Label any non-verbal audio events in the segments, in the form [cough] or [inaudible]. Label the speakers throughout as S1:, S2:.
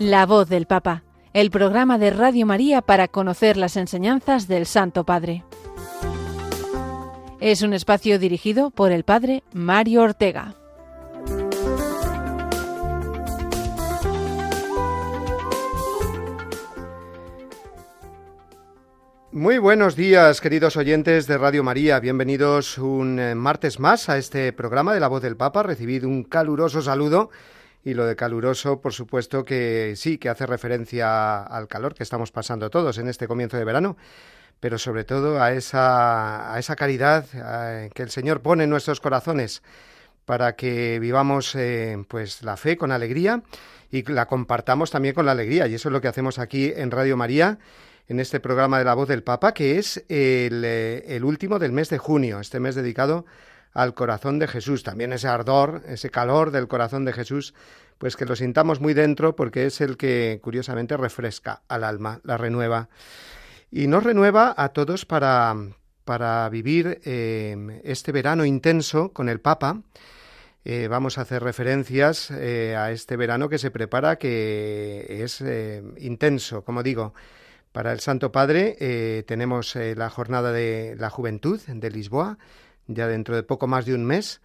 S1: La voz del Papa, el programa de Radio María para conocer las enseñanzas del Santo Padre. Es un espacio dirigido por el Padre Mario Ortega.
S2: Muy buenos días, queridos oyentes de Radio María. Bienvenidos un eh, martes más a este programa de La Voz del Papa. Recibid un caluroso saludo y lo de caluroso, por supuesto que sí, que hace referencia al calor que estamos pasando todos en este comienzo de verano, pero sobre todo a esa, a esa caridad que el Señor pone en nuestros corazones para que vivamos eh, pues la fe con alegría y la compartamos también con la alegría. Y eso es lo que hacemos aquí en Radio María, en este programa de la voz del Papa, que es el, eh, el último del mes de junio, este mes dedicado al corazón de Jesús, también ese ardor, ese calor del corazón de Jesús, pues que lo sintamos muy dentro porque es el que curiosamente refresca al alma, la renueva. Y nos renueva a todos para, para vivir eh, este verano intenso con el Papa. Eh, vamos a hacer referencias eh, a este verano que se prepara, que es intenso, como digo. Para el Santo Padre tenemos la jornada de la juventud de Lisboa, ya dentro de poco más de un mes.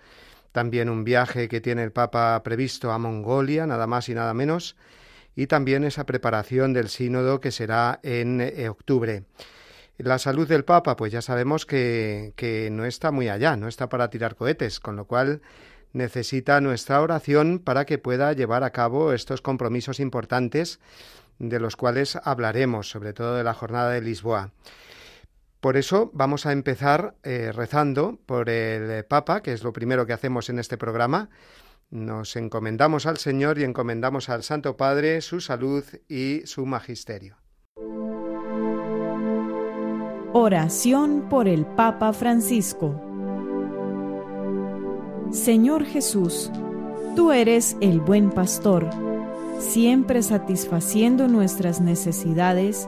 S2: También un viaje que tiene el Papa previsto a Mongolia, nada más y nada menos. Y también esa preparación del sínodo que será en eh, octubre. La salud del Papa, pues ya sabemos que, que no está muy allá, no está para tirar cohetes, con lo cual necesita nuestra oración para que pueda llevar a cabo estos compromisos importantes de los cuales hablaremos, sobre todo de la jornada de Lisboa. Por eso vamos a empezar eh, rezando por el Papa, que es lo primero que hacemos en este programa. Nos encomendamos al Señor y encomendamos al Santo Padre su salud y su magisterio.
S3: Oración por el Papa Francisco. Señor Jesús, tú eres el buen pastor, siempre satisfaciendo nuestras necesidades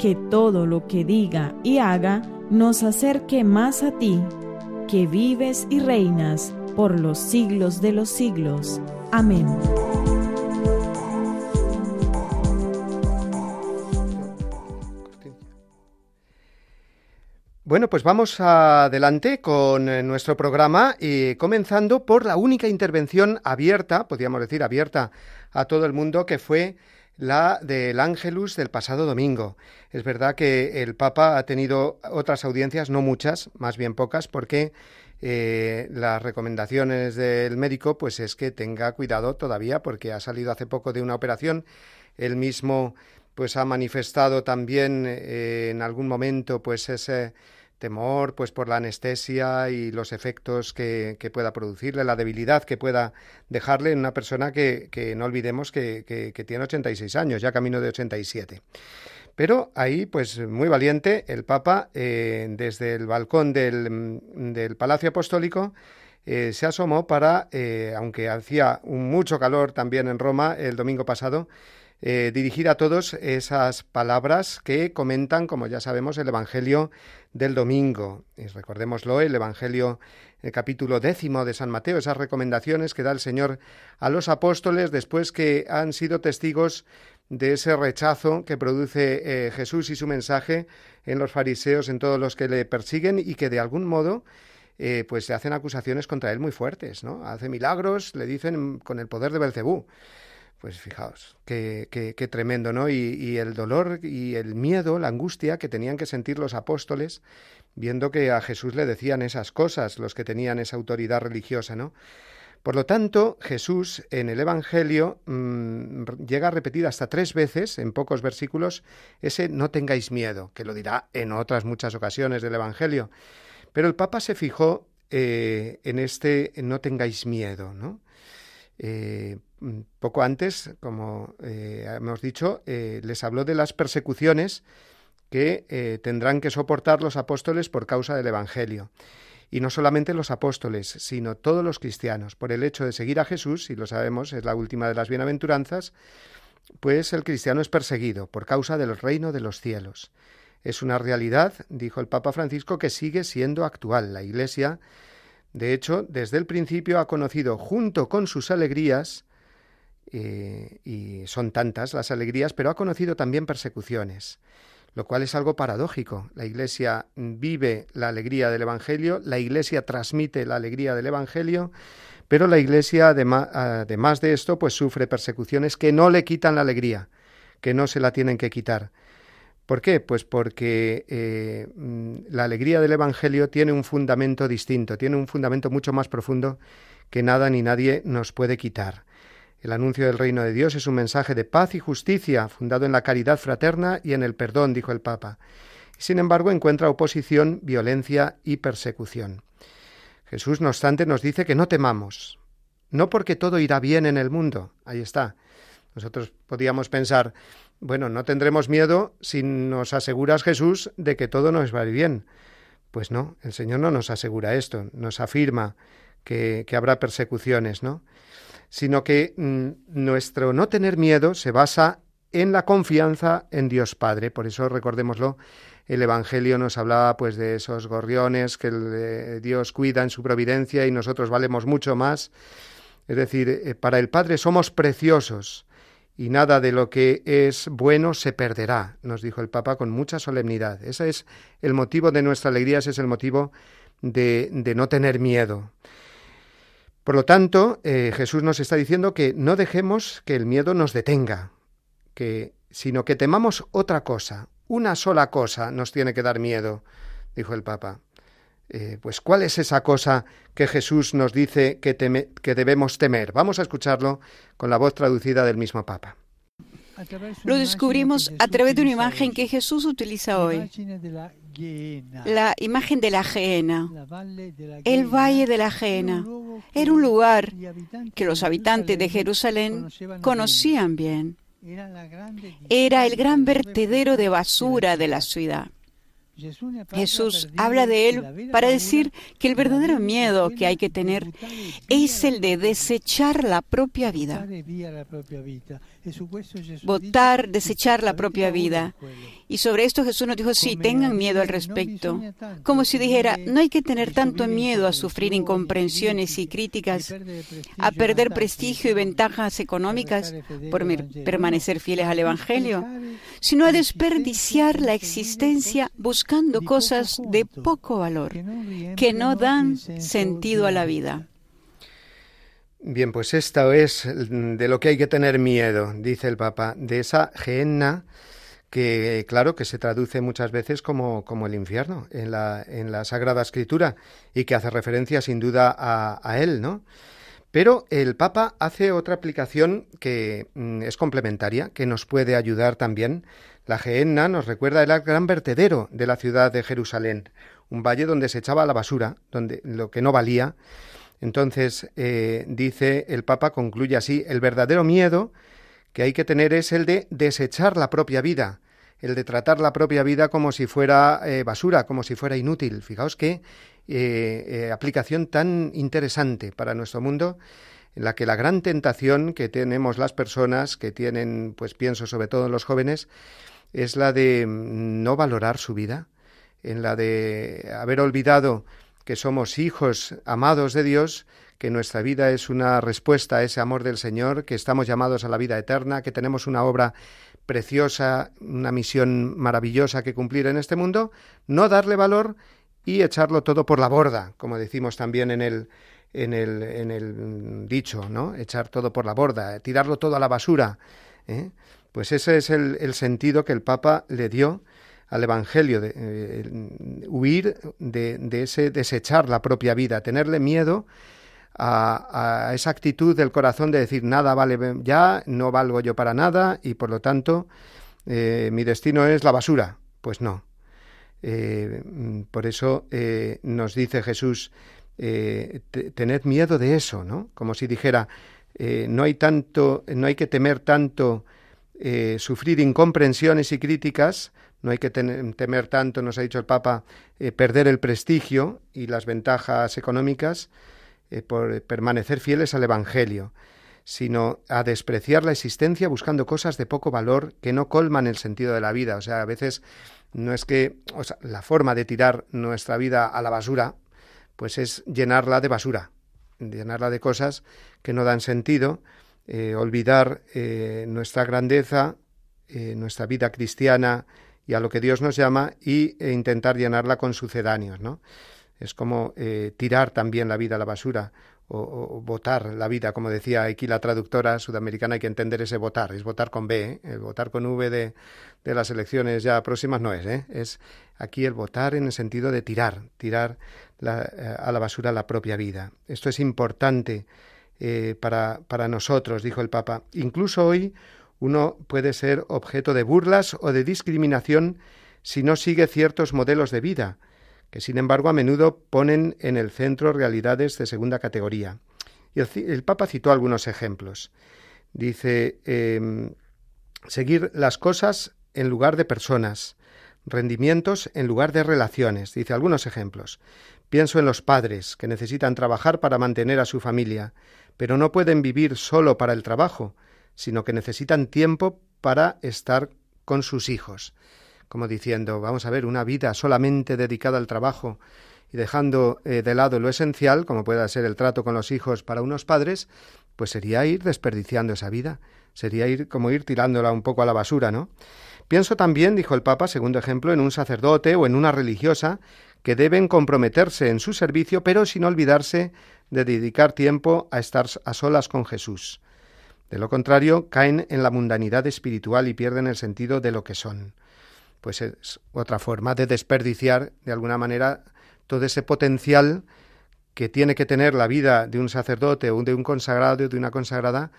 S3: que todo lo que diga y haga nos acerque más a ti, que vives y reinas por los siglos de los siglos. Amén.
S2: Bueno, pues vamos adelante con eh, nuestro programa y comenzando por la única intervención abierta, podríamos decir abierta a todo el mundo, que fue la del Ángelus del pasado domingo. Es verdad que el Papa ha tenido otras audiencias, no muchas, más bien pocas, porque eh, las recomendaciones del médico pues es que tenga cuidado todavía porque ha salido hace poco de una operación. Él mismo pues ha manifestado también eh, en algún momento pues ese temor pues por la anestesia y los efectos que, pueda producirle, la debilidad que pueda dejarle en una persona que, que no olvidemos que, que, tiene 86 años, ya camino de 87. Pero ahí, pues muy valiente, el Papa, eh, desde el balcón del, del Palacio Apostólico, eh, se asomó para, eh, aunque hacía mucho calor también en Roma el domingo pasado, eh, dirigir a todos esas palabras que comentan, como ya sabemos, el Evangelio del domingo. Y recordémoslo, el Evangelio, el capítulo décimo de San Mateo, esas recomendaciones que da el Señor a los apóstoles después que han sido testigos de ese rechazo que produce eh, Jesús y su mensaje en los fariseos, en todos los que le persiguen y que de algún modo eh, pues se hacen acusaciones contra él muy fuertes, ¿no? Hace milagros, le dicen con el poder de Belcebú. Pues fijaos, qué, qué, tremendo, ¿no? Y, el dolor y el miedo, la angustia que tenían que sentir los apóstoles viendo que a Jesús le decían esas cosas, los que tenían esa autoridad religiosa, ¿no? Por lo tanto, Jesús en el Evangelio mm, llega a repetir hasta tres veces, en pocos versículos, ese no tengáis miedo, que lo dirá en otras muchas ocasiones del Evangelio. Pero el Papa se fijó eh, en este no tengáis miedo, ¿no? Eh, poco antes, como hemos dicho, les habló de las persecuciones que tendrán que soportar los apóstoles por causa del Evangelio. Y no solamente los apóstoles, sino todos los cristianos, por el hecho de seguir a Jesús, y lo sabemos, es la última de las bienaventuranzas, pues el cristiano es perseguido por causa del reino de los cielos. Es una realidad, dijo el Papa Francisco, que sigue siendo actual. La Iglesia, de hecho, desde el principio ha conocido junto con sus alegrías, eh, y son tantas las alegrías, pero ha conocido también persecuciones lo cual es algo paradójico. La Iglesia vive la alegría del Evangelio, la Iglesia transmite la alegría del Evangelio, pero la Iglesia, además, de esto, pues sufre persecuciones que no le quitan la alegría, que no se la tienen que quitar. ¿Por qué? Pues porque eh, la alegría del Evangelio tiene un fundamento distinto, tiene un fundamento mucho más profundo que nada ni nadie nos puede quitar. El anuncio del reino de Dios es un mensaje de paz y justicia, fundado en la caridad fraterna y en el perdón, dijo el Papa. Sin embargo, encuentra oposición, violencia y persecución. Jesús, no obstante, nos dice que no temamos, no porque todo irá bien en el mundo, ahí está. Nosotros podíamos pensar, bueno, no tendremos miedo si nos aseguras Jesús de que todo nos va a ir bien. Pues no, el Señor no nos asegura esto, nos afirma que, que habrá persecuciones, ¿no? Sino que mm, nuestro no tener miedo se basa en la confianza en Dios Padre. Por eso recordémoslo, el Evangelio nos hablaba pues de esos gorriones que eh, Dios cuida en su providencia y nosotros valemos mucho más. Es decir, eh, para el Padre somos preciosos y nada de lo que es bueno se perderá, nos dijo el Papa con mucha solemnidad. Ese es el motivo de nuestra alegría, es el motivo de no tener miedo. Por lo tanto, eh, Jesús nos está diciendo que no dejemos que el miedo nos detenga, que, sino que temamos otra cosa. Una sola cosa nos tiene que dar miedo, dijo el Papa. Eh, pues, ¿cuál es esa cosa que Jesús nos dice que, que debemos temer? Vamos a escucharlo con la voz traducida del mismo Papa.
S4: Lo descubrimos a través de una imagen que Jesús utiliza hoy la imagen de la Geena, el valle de la Geena. Era un lugar que los habitantes de Jerusalén conocían bien. Era el gran vertedero de basura de la ciudad. Jesús habla de él para decir que el verdadero miedo que hay que tener es el de desechar la propia vida. Votar, desechar la propia vida. Y sobre esto Jesús nos dijo, sí, tengan miedo al respecto. Como si dijera, no hay que tener tanto miedo a sufrir incomprensiones y críticas, a perder prestigio y ventajas económicas por permanecer fieles al Evangelio, sino a desperdiciar la existencia buscando cosas de poco valor, que no dan sentido a la vida.
S2: Bien, pues esto es de lo que hay que tener miedo, dice el Papa, de esa gehenna que claro que se traduce muchas veces como, como el infierno en la, en la, Sagrada Escritura y que hace referencia sin duda a, a él, ¿no? Pero el Papa hace otra aplicación que mm, es complementaria, que nos puede ayudar también. La Gehenna nos recuerda el gran vertedero de la ciudad de Jerusalén, un valle donde se echaba la basura, donde lo que no valía. Entonces, eh, dice el Papa, concluye así, el verdadero miedo que hay que tener es el de desechar la propia vida, el de tratar la propia vida como si fuera eh, basura, como si fuera inútil. Fijaos qué eh, aplicación tan interesante para nuestro mundo, en la que la gran tentación que tenemos las personas, que tienen, pues pienso sobre todo en los jóvenes, es la de mm, no valorar su vida, en la de haber olvidado que somos hijos amados de Dios, que nuestra vida es una respuesta a ese amor del Señor, que estamos llamados a la vida eterna, que tenemos una obra preciosa, una misión maravillosa que cumplir en este mundo, no darle valor y echarlo todo por la borda, como decimos también en el, en el, en el dicho, ¿no? Echar todo por la borda, tirarlo todo a la basura. ¿eh? Pues ese es el, el, sentido que el Papa le dio al Evangelio, de, eh, huir de, de, ese desechar la propia vida, tenerle miedo a, esa actitud del corazón de decir nada vale ya, no valgo yo para nada y por lo tanto eh, mi destino es la basura. Pues no. Eh, por eso nos dice Jesús, tened miedo de eso, ¿no? Como si dijera, no hay tanto, no hay que temer tanto sufrir incomprensiones y críticas, no hay que temer tanto, nos ha dicho el Papa, eh, perder el prestigio y las ventajas económicas por permanecer fieles al Evangelio, sino a despreciar la existencia buscando cosas de poco valor que no colman el sentido de la vida. O sea, a veces no es que o sea, la forma de tirar nuestra vida a la basura, pues es llenarla de basura, llenarla de cosas que no dan sentido, eh, olvidar eh, nuestra grandeza, eh, nuestra vida cristiana y a lo que Dios nos llama y e intentar llenarla con sucedáneos, ¿no? Es como tirar también la vida a la basura o, votar la vida, como decía aquí la traductora sudamericana, hay que entender ese votar, es votar con B, el votar con V de, de, las elecciones ya próximas no es, es aquí el votar en el sentido de tirar, tirar eh, a la basura la propia vida. Esto es importante eh, para, para nosotros, dijo el Papa. Incluso hoy uno puede ser objeto de burlas o de discriminación si no sigue ciertos modelos de vida, que sin embargo a menudo ponen en el centro realidades de segunda categoría. Y el, Papa citó algunos ejemplos. Dice, em, seguir las cosas en lugar de personas, rendimientos en lugar de relaciones. Dice algunos ejemplos. Pienso en los padres, que necesitan trabajar para mantener a su familia, pero no pueden vivir solo para el trabajo, sino que necesitan tiempo para estar con sus hijos. Como diciendo, vamos a ver, una vida solamente dedicada al trabajo y dejando eh, de lado lo esencial, como pueda ser el trato con los hijos para unos padres, pues sería ir desperdiciando esa vida, sería ir como ir tirándola un poco a la basura, ¿no? Pienso también, dijo el Papa, segundo ejemplo, en un sacerdote o en una religiosa que deben comprometerse en su servicio, pero sin olvidarse de dedicar tiempo a estar a solas con Jesús. De lo contrario, caen en la mundanidad espiritual y pierden el sentido de lo que son. Pues es otra forma de desperdiciar, de alguna manera, todo ese potencial que tiene que tener la vida de un sacerdote o de un consagrado o de una consagrada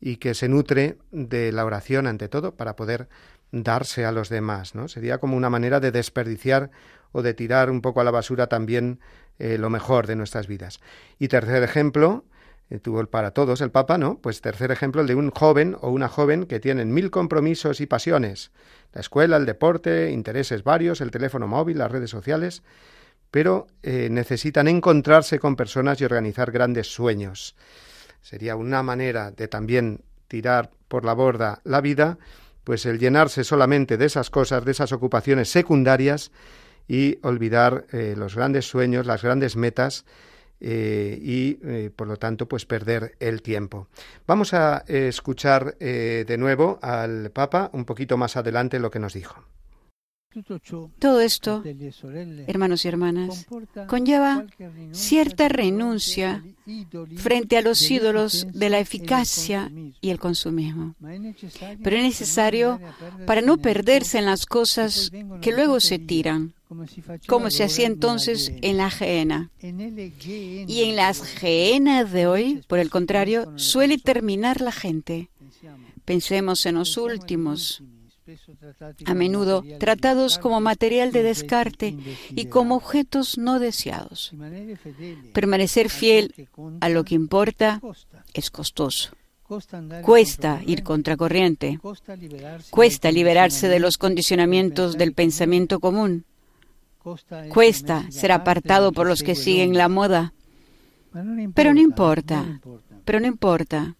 S2: y que se nutre de la oración ante todo para poder darse a los demás, ¿no? Sería como una manera de desperdiciar o de tirar un poco a la basura también eh, lo mejor de nuestras vidas. Y tercer ejemplo, eh, tuvo para todos el Papa, ¿no? Pues tercer ejemplo, el de un joven o una joven que tienen mil compromisos y pasiones. La escuela, el deporte, intereses varios, el teléfono móvil, las redes sociales, pero eh, necesitan encontrarse con personas y organizar grandes sueños. Sería una manera de también tirar por la borda la vida, pues el llenarse solamente de esas cosas, de esas ocupaciones secundarias, y olvidar eh, los grandes sueños, las grandes metas eh, y, eh, por lo tanto, pues perder el tiempo. Vamos a escuchar de nuevo al Papa un poquito más adelante lo que nos dijo.
S4: Todo esto, hermanos y hermanas, conlleva cierta renuncia frente a los ídolos de la eficacia y el consumismo. Pero es necesario para no perderse en las cosas que luego se tiran, como se hacía entonces en la gehenna. Y en las gehenas de hoy, por el contrario, suele terminar la gente. Pensemos en los últimos, a menudo tratados como material de descarte y como objetos no deseados. Permanecer fiel a lo que importa es costoso. Cuesta ir contracorriente. Cuesta liberarse de los condicionamientos del pensamiento común. Cuesta ser apartado por los que siguen la moda. Pero no importa, pero no importa.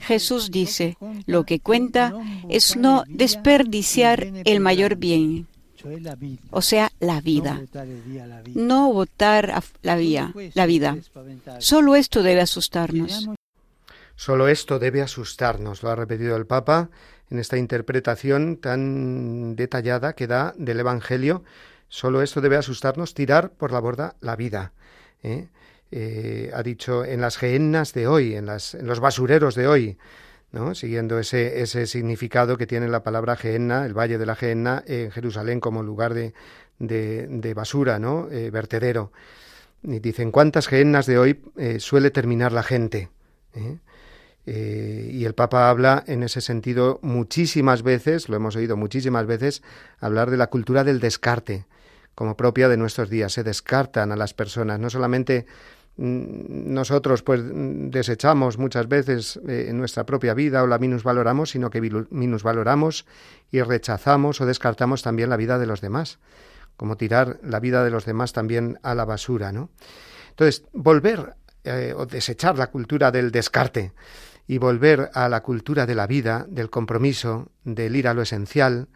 S4: Jesús dice, lo que cuenta es no desperdiciar el mayor bien, o sea, la vida. No votar la, vía, la vida. Solo esto debe asustarnos.
S2: Solo esto debe asustarnos, lo ha repetido el Papa en esta interpretación tan detallada que da del Evangelio. Solo esto debe asustarnos, tirar por la borda la vida. ¿eh? Eh, ha dicho en las gehennas de hoy, en, los basureros de hoy, ¿no? siguiendo ese, significado que tiene la palabra gehenna, el valle de la gehenna, en Jerusalén como lugar de, basura, ¿no? Eh, vertedero. Y dicen, ¿cuántas gehennas de hoy eh, suele terminar la gente? y el Papa habla en ese sentido muchísimas veces, lo hemos oído muchísimas veces, hablar de la cultura del descarte, como propia de nuestros días. Se descartan a las personas, no solamente mm, nosotros pues desechamos muchas veces eh, nuestra propia vida o la minusvaloramos, sino que minusvaloramos y rechazamos o descartamos también la vida de los demás, como tirar la vida de los demás también a la basura, ¿no? Entonces, volver eh, o desechar la cultura del descarte y volver a la cultura de la vida, del compromiso, del ir a lo esencial,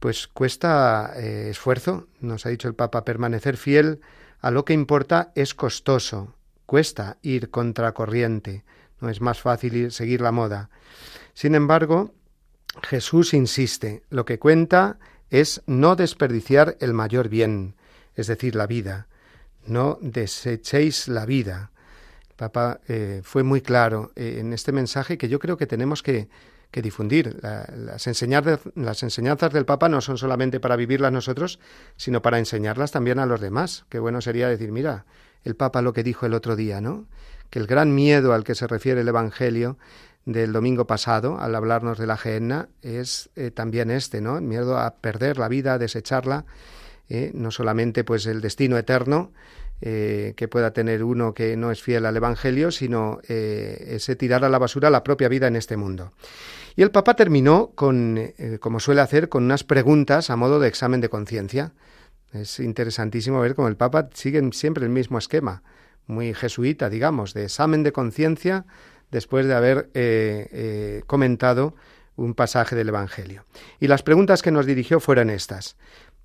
S2: pues cuesta eh, esfuerzo, nos ha dicho el Papa, permanecer fiel a lo que importa es costoso, cuesta ir contracorriente, no es más fácil seguir la moda. Sin embargo, Jesús insiste, lo que cuenta es no desperdiciar el mayor bien, es decir, la vida. No desechéis la vida. El Papa eh, fue muy claro eh, en este mensaje que yo creo que tenemos que, que difundir. las, enseñanzas del Papa no son solamente para vivirlas nosotros, sino para enseñarlas también a los demás. Qué bueno sería decir, mira, el Papa lo que dijo el otro día, ¿no? Que el gran miedo al que se refiere el Evangelio del domingo pasado, al hablarnos de la gehenna, es eh, también este, ¿no? El miedo a perder la vida, a desecharla, eh, no solamente pues el destino eterno, eh, que pueda tener uno que no es fiel al Evangelio, sino ese tirar a la basura la propia vida en este mundo. Y el Papa terminó con, eh, como suele hacer, con unas preguntas a modo de examen de conciencia. Es interesantísimo ver cómo el Papa sigue siempre el mismo esquema, muy jesuita, digamos, de examen de conciencia después de haber eh, eh, comentado un pasaje del Evangelio. Y las preguntas que nos dirigió fueron estas.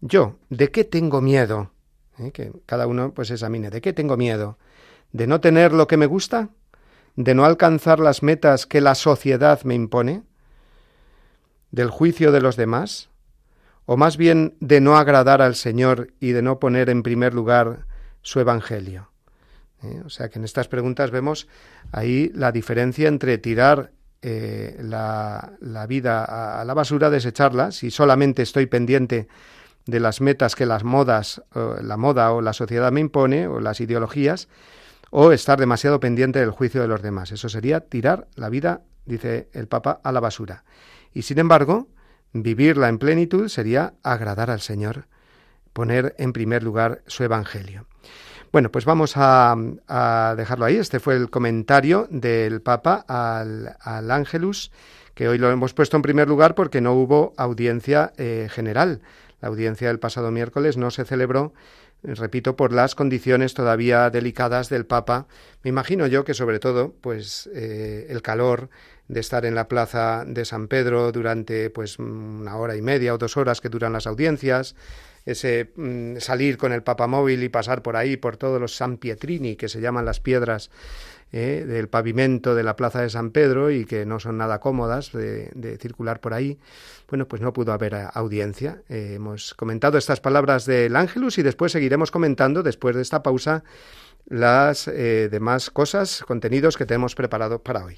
S2: Yo, ¿de qué tengo miedo? Que cada uno pues examine. ¿De qué tengo miedo? ¿De no tener lo que me gusta? ¿De no alcanzar las metas que la sociedad me impone? Del juicio de los demás? ¿O más bien de no agradar al Señor y de no poner en primer lugar su Evangelio? ¿Eh? O sea que en estas preguntas vemos ahí la diferencia entre tirar eh, la, la, vida a, la basura, desecharla, si solamente estoy pendiente de las metas que las modas, la moda o la sociedad me impone, o las ideologías, o estar demasiado pendiente del juicio de los demás. Eso sería tirar la vida, dice el Papa, a la basura. Y sin embargo, vivirla en plenitud sería agradar al Señor, poner en primer lugar su Evangelio. Bueno, pues vamos a, dejarlo ahí. Este fue el comentario del Papa al, al Ángelus, que hoy lo hemos puesto en primer lugar porque no hubo audiencia eh, general. La audiencia del pasado miércoles no se celebró repito, por las condiciones todavía delicadas del Papa. Me imagino yo que sobre todo, pues eh, el calor de estar en la plaza de San Pedro durante pues una hora y media o dos horas que duran las audiencias, ese mm, salir con el Papa móvil y pasar por ahí por todos los San Pietrini que se llaman las piedras eh, del pavimento de la plaza de San Pedro y que no son nada cómodas de, circular por ahí, bueno, pues no pudo haber audiencia. Eh, hemos comentado estas palabras del Ángelus y después seguiremos comentando, después de esta pausa, las eh, demás cosas, contenidos que tenemos preparados para hoy.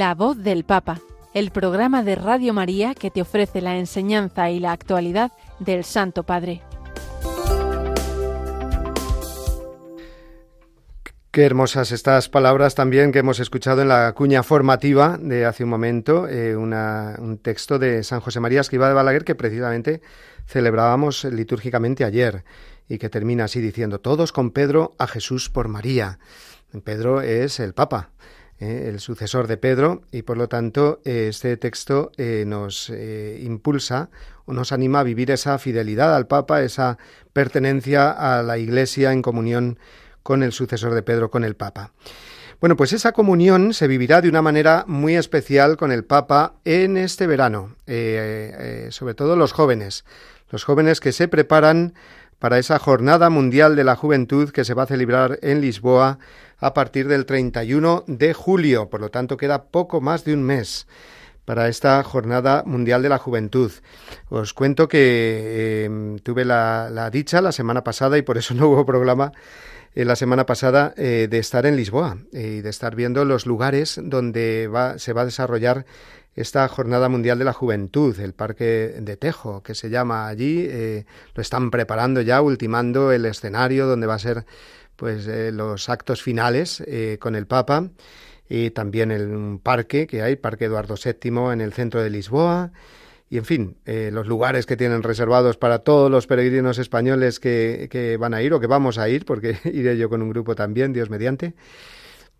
S1: La voz del Papa, el programa de Radio María que te ofrece la enseñanza y la actualidad del Santo Padre.
S2: Qué hermosas estas palabras también que hemos escuchado en la cuña formativa de hace un momento, eh, un texto de San José María Escriba de Balaguer que precisamente celebrábamos litúrgicamente ayer y que termina así diciendo, todos con Pedro a Jesús por María. Pedro es el Papa, eh, el sucesor de Pedro, y por lo tanto eh, este texto eh, nos impulsa o nos anima a vivir esa fidelidad al Papa, esa pertenencia a la Iglesia en comunión con el sucesor de Pedro, con el Papa. Bueno, pues esa comunión se vivirá de una manera muy especial con el Papa en este verano, sobre todo los jóvenes, los jóvenes que se preparan para esa Jornada Mundial de la Juventud que se va a celebrar en Lisboa a partir del 31 de julio. Por lo tanto, queda poco más de un mes para esta Jornada Mundial de la Juventud. Os cuento que em, tuve la, dicha la semana pasada y por eso no hubo programa eh, la semana pasada eh, de estar en Lisboa eh, y de estar viendo los lugares donde se va a desarrollar esta Jornada Mundial de la Juventud, el Parque de Tejo, que se llama allí. lo están preparando ya, ultimando el escenario donde va a ser pues los actos finales con el Papa y también el parque que hay, Parque Eduardo VII en el centro de Lisboa y en fin, eh, los lugares que tienen reservados para todos los peregrinos españoles que, que, van a ir o que vamos a ir, porque [laughs] iré yo con un grupo también, Dios mediante.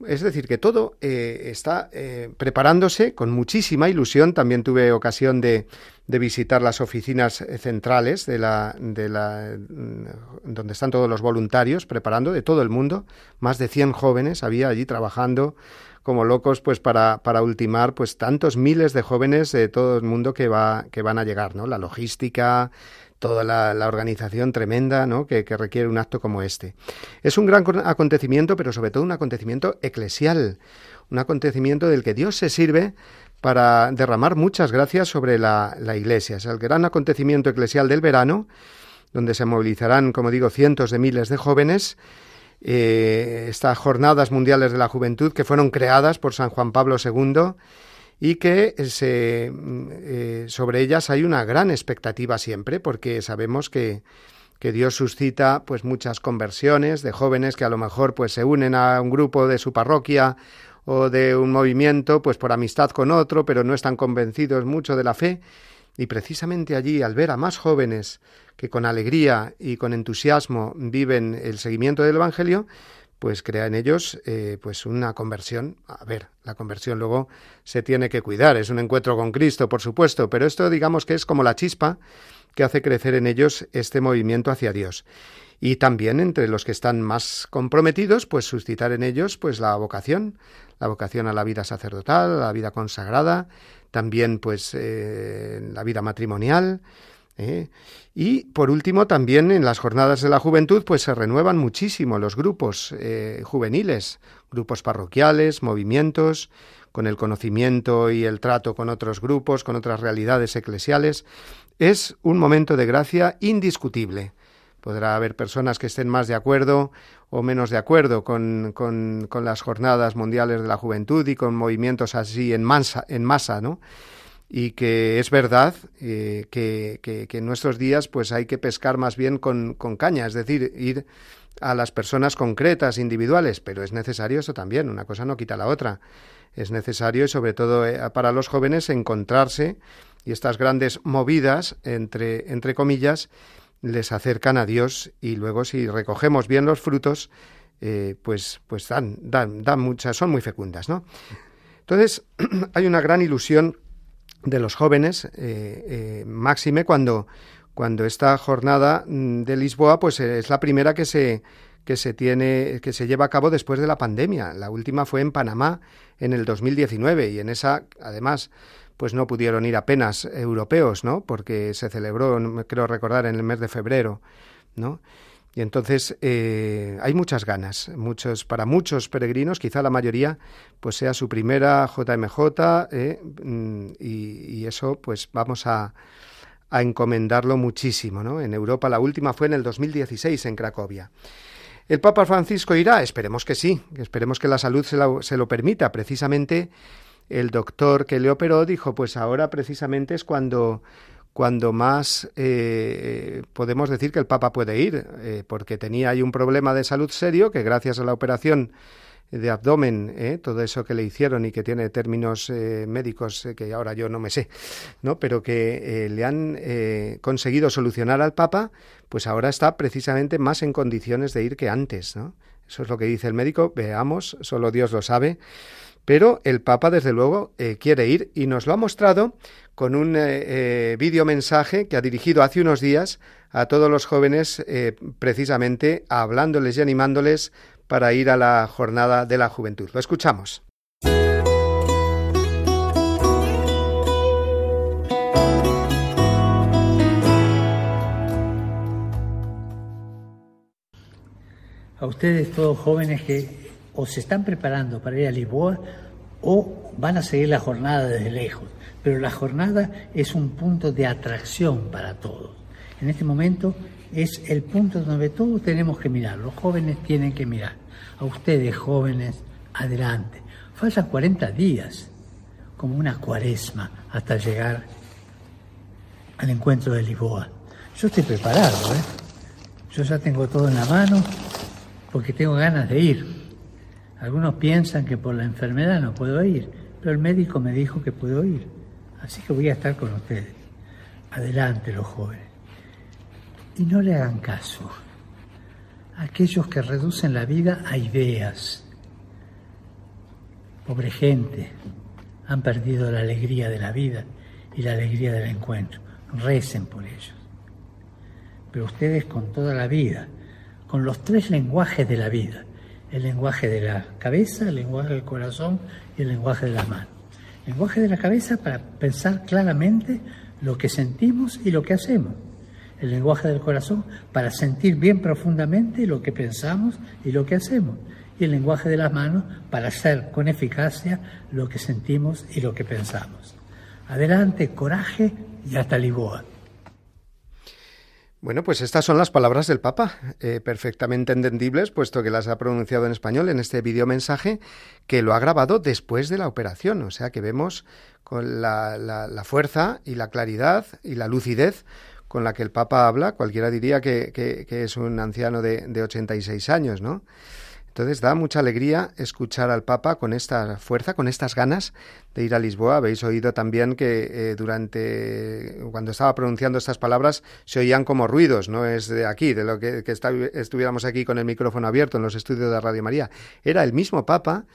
S2: Es decir, que todo eh, está eh, preparándose con muchísima ilusión. También tuve ocasión de, de visitar las oficinas centrales de la, de la, mm, donde están todos los voluntarios preparando de todo el mundo. Más de 100 jóvenes había allí trabajando como locos pues para, para ultimar pues tantos miles de jóvenes de todo el mundo que va que van a llegar, ¿no? La logística, toda la, la, organización tremenda ¿no? que, que, requiere un acto como este. Es un gran acontecimiento, pero sobre todo un acontecimiento eclesial, un acontecimiento del que Dios se sirve para derramar muchas gracias sobre la, la Iglesia. Es el gran acontecimiento eclesial del verano, donde se movilizarán, como digo, cientos de miles de jóvenes eh, estas jornadas mundiales de la juventud que fueron creadas por San Juan Pablo II y que se, eh, sobre ellas hay una gran expectativa siempre porque sabemos que, que Dios suscita pues muchas conversiones de jóvenes que a lo mejor pues se unen a un grupo de su parroquia o de un movimiento pues por amistad con otro pero no están convencidos mucho de la fe y precisamente allí al ver a más jóvenes que con alegría y con entusiasmo viven el seguimiento del Evangelio, pues crea en ellos eh, pues una conversión. A ver, la conversión luego se tiene que cuidar, es un encuentro con Cristo, por supuesto, pero esto digamos que es como la chispa que hace crecer en ellos este movimiento hacia Dios. Y también entre los que están más comprometidos, pues suscitar en ellos pues la vocación, la vocación a la vida sacerdotal, a la vida consagrada, también pues eh, la vida matrimonial, ¿eh? Y por último, también en las jornadas de la juventud, pues se renuevan muchísimo los grupos eh, juveniles, grupos parroquiales, movimientos, con el conocimiento y el trato con otros grupos, con otras realidades eclesiales. Es un momento de gracia indiscutible. Podrá haber personas que estén más de acuerdo o menos de acuerdo con, con, las jornadas mundiales de la juventud y con movimientos así en masa, en masa ¿no? y que es verdad eh, que, que, en nuestros días pues hay que pescar más bien con, con, caña, es decir, ir a las personas concretas, individuales, pero es necesario eso también, una cosa no quita la otra. Es necesario, y sobre todo eh, para los jóvenes, encontrarse y estas grandes movidas, entre, entre comillas, les acercan a Dios y luego si recogemos bien los frutos, eh, pues, pues dan, dan, dan muchas, son muy fecundas, ¿no? Entonces, [clears throat] hay una gran ilusión de los jóvenes, eh, eh, máxime cuando, cuando esta jornada mm, de Lisboa pues es la primera que se que se tiene que se lleva a cabo después de la pandemia. La última fue en Panamá en el 2019 y en esa además pues no pudieron ir apenas europeos, ¿no? Porque se celebró, creo recordar, en el mes de febrero, ¿no? Y entonces eh, hay muchas ganas, muchos para muchos peregrinos, quizá la mayoría, pues sea su primera JMJ eh, mm, y, eso, pues vamos a, a encomendarlo muchísimo, ¿no? En Europa la última fue en el 2016 en Cracovia. ¿El Papa Francisco irá? Esperemos que sí, esperemos que la salud se lo permita. Precisamente el doctor que le operó dijo, pues ahora precisamente es cuando cuando más eh, podemos decir que el Papa puede ir, eh, porque tenía ahí un problema de salud serio que gracias a la operación de abdomen, eh, todo eso que le hicieron y que tiene términos médicos que ahora yo no me sé, ¿no? pero que le han conseguido solucionar al Papa, pues ahora está precisamente más en condiciones de ir que antes. ¿no? Eso es lo que dice el médico, veamos, solo Dios lo sabe. Pero el Papa, desde luego, quiere ir y nos lo ha mostrado con un eh, eh, mensaje que ha dirigido hace unos días a todos los jóvenes, eh, precisamente hablándoles y animándoles para ir a la jornada de la juventud. Lo escuchamos.
S5: A ustedes todos jóvenes que o se están preparando para ir a Lisboa o van a seguir la jornada desde lejos. Pero la jornada es un punto de atracción para todos. En este momento es el punto donde todos tenemos que mirar, los jóvenes tienen que mirar. A ustedes jóvenes, adelante. Faltan 40 días, como una cuaresma, hasta llegar al encuentro de Lisboa. Yo estoy preparado, ¿eh? Yo ya tengo todo en la mano porque tengo ganas de ir. Algunos piensan que por la enfermedad no puedo ir, pero el médico me dijo que puedo ir. Así que voy a estar con ustedes. Adelante los jóvenes. Y no le hagan caso a aquellos que reducen la vida a ideas. Pobre gente, han perdido la alegría de la vida y la alegría del encuentro. Recen por ellos. Pero ustedes con toda la vida, con los tres lenguajes de la vida, el lenguaje de la cabeza, el lenguaje del corazón y el lenguaje de las manos. El lenguaje de la cabeza para pensar claramente lo que sentimos y lo que hacemos. El lenguaje del corazón para sentir bien profundamente lo que pensamos y lo que hacemos. Y el lenguaje de las manos para hacer con eficacia lo que sentimos y lo que pensamos. Adelante, coraje y hasta Lisboa.
S2: Bueno, pues estas son las palabras del Papa, eh, perfectamente entendibles, puesto que las ha pronunciado en español en este mensaje que lo ha grabado después de la operación. O sea que vemos con la, la, fuerza y la claridad y la lucidez con la que el Papa habla. Cualquiera diría que, que, es un anciano de, de 86 años, ¿no? Entonces da mucha alegría escuchar al Papa con esta fuerza, con estas ganas de ir a Lisboa. Habéis oído también que eh, durante cuando estaba pronunciando estas palabras se oían como ruidos, no es de aquí, de lo que, estuviéramos aquí con el micrófono abierto en los estudios de Radio María. Era el mismo Papa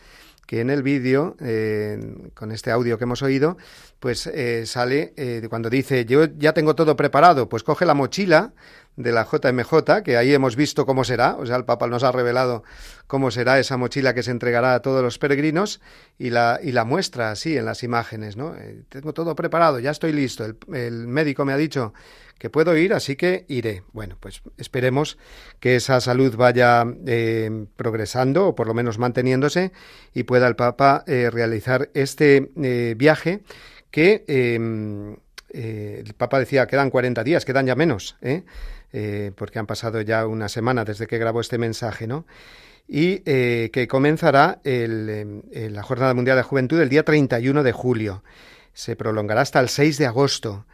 S2: que en el vídeo, eh, con este audio que hemos oído, pues eh, sale cuando dice, yo ya tengo todo preparado, pues coge la mochila de la JMJ, que ahí hemos visto cómo será, o sea, el Papa nos ha revelado cómo será esa mochila que se entregará a todos los peregrinos y la, y la muestra así en las imágenes, ¿no? Eh, tengo todo preparado, ya estoy listo, el, médico me ha dicho que puedo ir, así que iré. Bueno, pues esperemos que esa salud vaya eh, progresando o por lo menos manteniéndose y pueda el Papa eh, realizar este viaje que em, el Papa decía quedan 40 días, quedan ya menos, ¿eh? Eh, porque han pasado ya una semana desde que grabó este mensaje, ¿no? Y eh, que comenzará em, la Jornada Mundial de Juventud el día 31 de julio. Se prolongará hasta el 6 de agosto.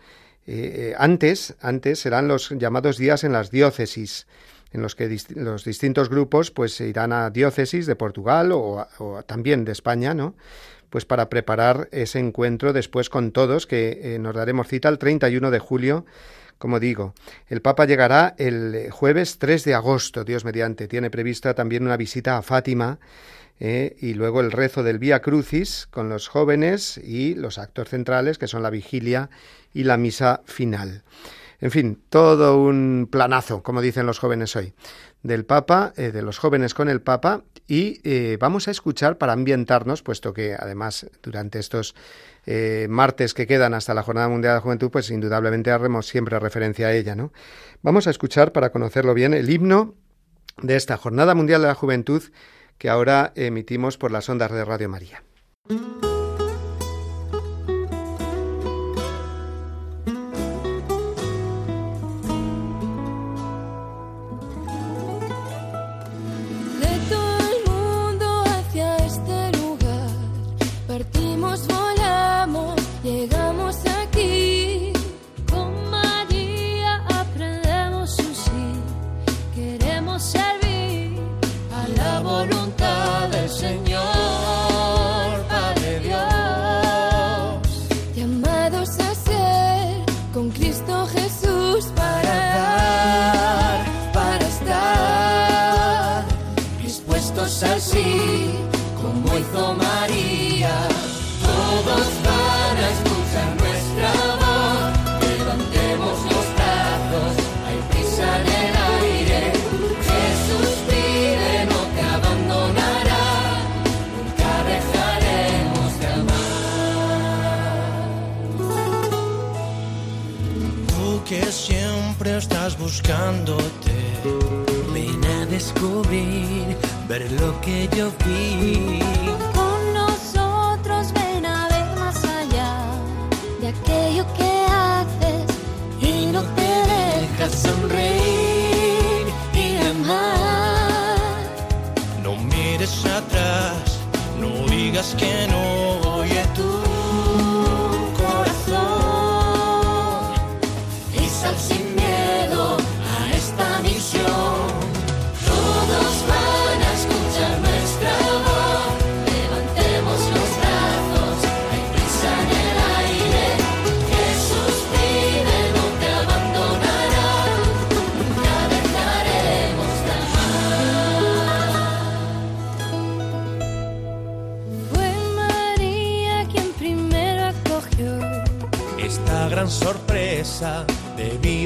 S2: Eh, antes, antes serán los llamados días en las diócesis, en los que los distintos grupos pues irán a diócesis de Portugal o, o, también de España, ¿no? Pues para preparar ese encuentro después con todos, que nos daremos cita el 31 de julio como digo, el Papa llegará el jueves 3 de agosto, Dios mediante. Tiene prevista también una visita a Fátima eh, y luego el rezo del Vía Crucis con los jóvenes y los actos centrales, que son la vigilia y la misa final. En fin, todo un planazo, como dicen los jóvenes hoy, del Papa, eh, de los jóvenes con el Papa, y eh, vamos a escuchar para ambientarnos, puesto que además durante estos eh, martes que quedan hasta la Jornada Mundial de la Juventud, pues indudablemente haremos siempre referencia a ella, ¿no? Vamos a escuchar, para conocerlo bien, el himno de esta Jornada Mundial de la Juventud que ahora emitimos por las ondas de Radio María.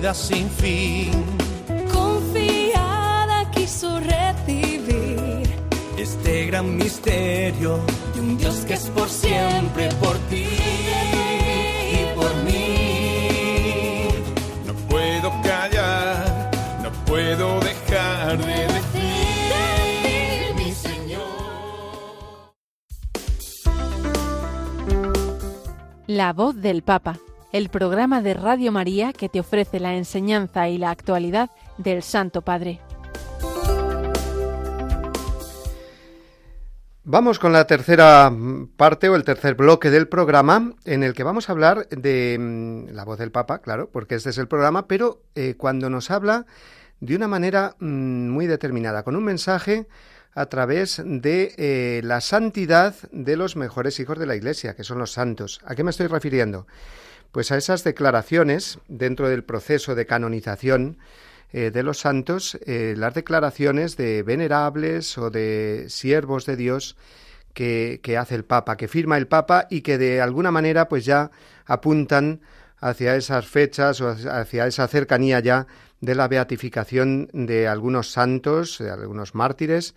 S6: Vida sin fin.
S7: Confiada quiso recibir
S6: este gran misterio
S7: de un Dios que es por siempre por ti y por mí.
S6: No puedo callar, no puedo dejar de decir, mi Señor.
S3: La voz del Papa el programa de Radio María que te ofrece la enseñanza y la actualidad del Santo Padre.
S2: Vamos con la tercera parte o el tercer bloque del programa en el que vamos a hablar de mm, la voz del Papa, claro, porque este es el programa, pero eh, cuando nos habla de una manera mm, muy determinada, con un mensaje a través de eh, la santidad de los mejores hijos de la Iglesia, que son los santos. ¿A qué me estoy refiriendo? Pues a esas declaraciones dentro del proceso de canonización eh, de los santos, eh, las declaraciones de venerables o de siervos de Dios que, que, hace el Papa, que firma el Papa y que de alguna manera pues ya apuntan hacia esas fechas o hacia esa cercanía ya de la beatificación de algunos santos, de algunos mártires,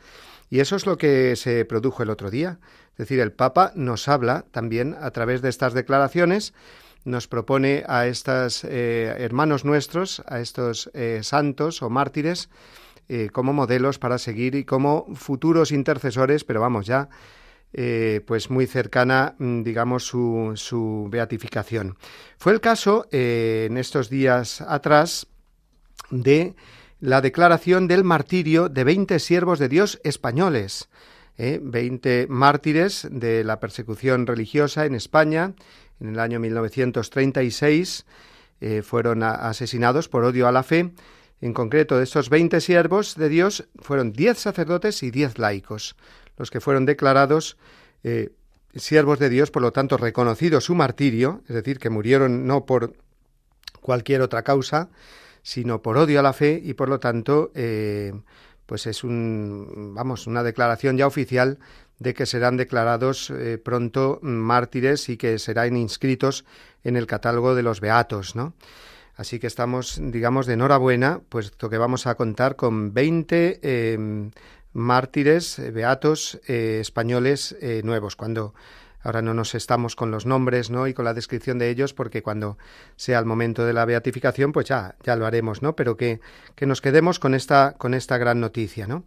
S2: y eso es lo que se produjo el otro día. Es decir, el Papa nos habla también a través de estas declaraciones nos propone a estos eh, hermanos nuestros, a estos eh, santos o mártires, eh, como modelos para seguir y como futuros intercesores, pero vamos ya, pues muy cercana, mm, digamos, su, su beatificación. Fue el caso en estos días atrás de la declaración del martirio de 20 siervos de Dios españoles. 20 mártires de la persecución religiosa en España en el año 1936 eh, fueron asesinados por odio a la fe. En concreto, de estos 20 siervos de Dios fueron 10 sacerdotes y 10 laicos, los que fueron declarados eh, siervos de Dios, por lo tanto reconocido su martirio, es decir, que murieron no por cualquier otra causa, sino por odio a la fe y por lo tanto, eh, pues es un, vamos, una declaración ya oficial de que serán declarados eh, pronto mártires y que serán inscritos en el catálogo de los beatos, ¿no? Así que estamos, digamos, de enhorabuena, puesto que vamos a contar con 20 em, mártires, eh, beatos eh, españoles nuevos, cuando ahora no nos estamos con los nombres, ¿no? Y con la descripción de ellos, porque cuando sea el momento de la beatificación, pues ya, ya lo haremos, ¿no? Pero que, que nos quedemos con esta, con esta gran noticia, ¿no?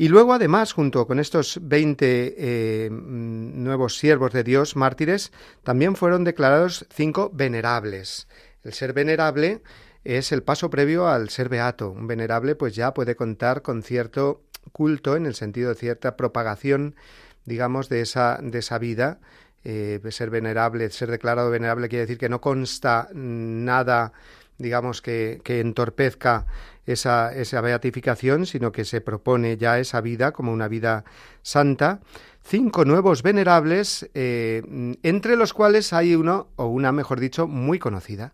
S2: Y luego, además, junto con estos 20 eh, nuevos siervos de Dios, mártires, también fueron declarados cinco venerables. El ser venerable es el paso previo al ser beato. Un venerable pues ya puede contar con cierto culto en el sentido de cierta propagación, digamos, de esa, de esa vida. Eh, ser venerable, ser declarado venerable quiere decir que no consta nada, digamos, que, que entorpezca esa, esa beatificación, sino que se propone ya esa vida como una vida santa. Cinco nuevos venerables, eh, entre los cuales hay uno, o una, mejor dicho, muy conocida.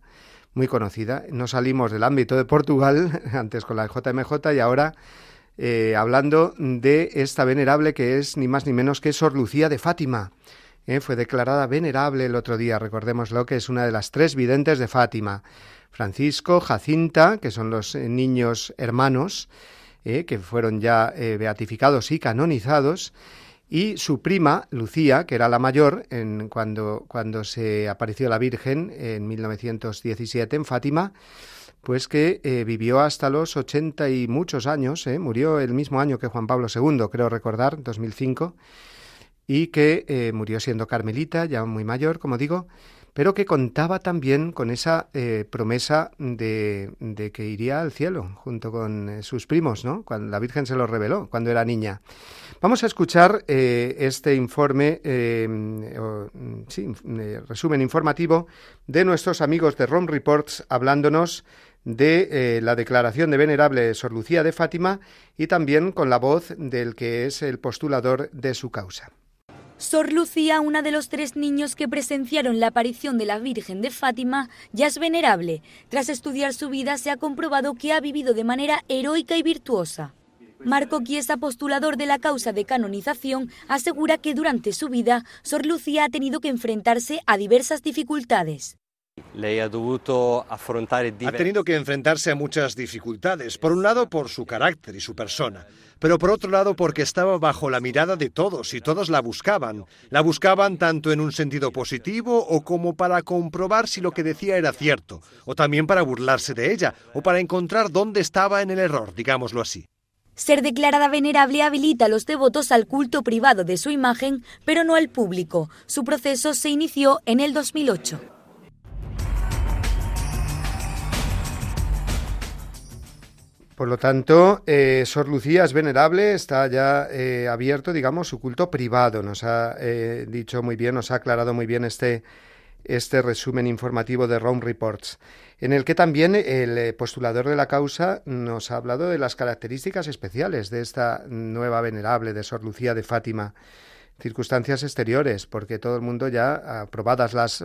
S2: Muy conocida. No salimos del ámbito de Portugal, [laughs] antes con la JMJ y ahora eh, hablando de esta venerable que es ni más ni menos que Sor Lucía de Fátima. Eh, fue declarada venerable el otro día, recordémoslo, que es una de las tres videntes de Fátima. Francisco, Jacinta, que son los eh, niños hermanos, eh, que fueron ya eh, beatificados y canonizados, y su prima, Lucía, que era la mayor en, cuando, cuando se apareció la Virgen en 1917 en Fátima, pues que eh, vivió hasta los ochenta y muchos años, murió el mismo año que Juan Pablo II, creo recordar, 2005, y que murió siendo carmelita, ya muy mayor, como digo, pero que contaba también con esa promesa de, que iría al cielo junto con sus primos, ¿no? Cuando la Virgen se lo reveló cuando era niña. Vamos a escuchar este informe, sí, resumen informativo de nuestros amigos de ROM Reports hablándonos de eh, la declaración de venerable Sor Lucía de Fátima y también con la voz del que es el postulador de su causa.
S8: Sor Lucía, una de los tres niños que presenciaron la aparición de la Virgen de Fátima, ya es venerable. Tras estudiar su vida se ha comprobado que ha vivido de manera heroica y virtuosa. Marco Chiesa, postulador de la causa de canonización, asegura que durante su vida Sor Lucía ha tenido que enfrentarse a diversas dificultades.
S9: Ha tenido que enfrentarse a muchas dificultades, por un lado por su carácter y su persona, pero por otro lado porque estaba bajo la mirada de todos y todos la buscaban. La buscaban tanto en un sentido positivo o como para comprobar si lo que decía era cierto, o también para burlarse de ella, o para encontrar dónde estaba en el error, digámoslo así.
S8: Ser declarada venerable habilita a los devotos al culto privado de su imagen, pero no al público. Su proceso se inició en el 2008.
S2: Por lo tanto, eh, Sor Lucía es venerable, está ya eh, abierto, digamos, su culto privado. Nos ha eh, dicho muy bien, nos ha aclarado muy bien este, este resumen informativo de Rome Reports, en el que también el postulador de la causa nos ha hablado de las características especiales de esta nueva venerable de Sor Lucía de Fátima circunstancias exteriores, porque todo el mundo ya, aprobadas las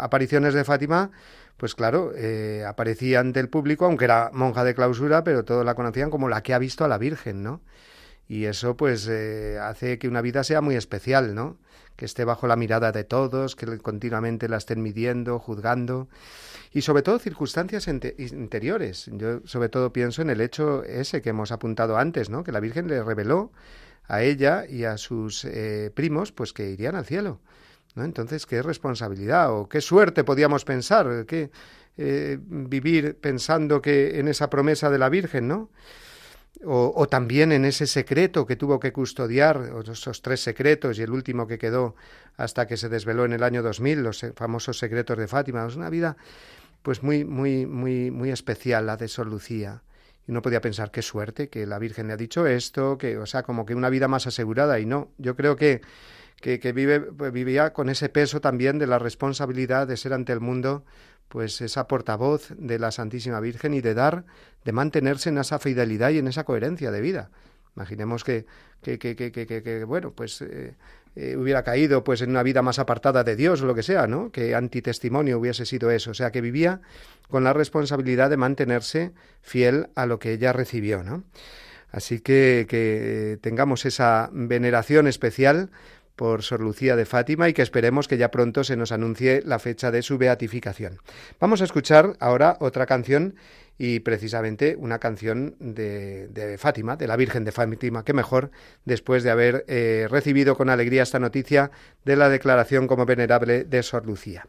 S2: apariciones de Fátima, pues claro, eh, aparecía ante el público, aunque era monja de clausura, pero todos la conocían como la que ha visto a la Virgen, ¿no? Y eso pues eh, hace que una vida sea muy especial, ¿no? Que esté bajo la mirada de todos, que continuamente la estén midiendo, juzgando y sobre todo circunstancias interiores. Yo sobre todo pienso en el hecho ese que hemos apuntado antes, ¿no? Que la Virgen le reveló a ella y a sus eh, primos pues que irían al cielo entonces, qué responsabilidad o qué suerte podíamos pensar, que eh, vivir pensando que en esa promesa de la Virgen, ¿no? O, también en ese secreto que tuvo que custodiar, esos tres secretos y el último que quedó hasta que se desveló en el año 2000, los famosos secretos de Fátima. Es una vida pues muy, muy, muy, muy especial la de Sor Lucía. Y no podía pensar qué suerte que la Virgen le ha dicho esto, que, o sea, como que una vida más asegurada. Y no, yo creo que que, vive, pues, vivía con ese peso también de la responsabilidad de ser ante el mundo pues esa portavoz de la Santísima Virgen y de dar, de mantenerse en esa fidelidad y en esa coherencia de vida. Imaginemos que, que, que, bueno, pues eh, eh, hubiera caído pues en una vida más apartada de Dios o lo que sea, ¿no? Que antitestimonio hubiese sido eso. O sea, que vivía con la responsabilidad de mantenerse fiel a lo que ella recibió, ¿no? Así que, que tengamos esa veneración especial por Sor Lucía de Fátima y que esperemos que ya pronto se nos anuncie la fecha de su beatificación. Vamos a escuchar ahora otra canción y precisamente una canción de, Fátima, de la Virgen de Fátima, que mejor después de haber eh, recibido con alegría esta noticia de la declaración como venerable de Sor Lucía.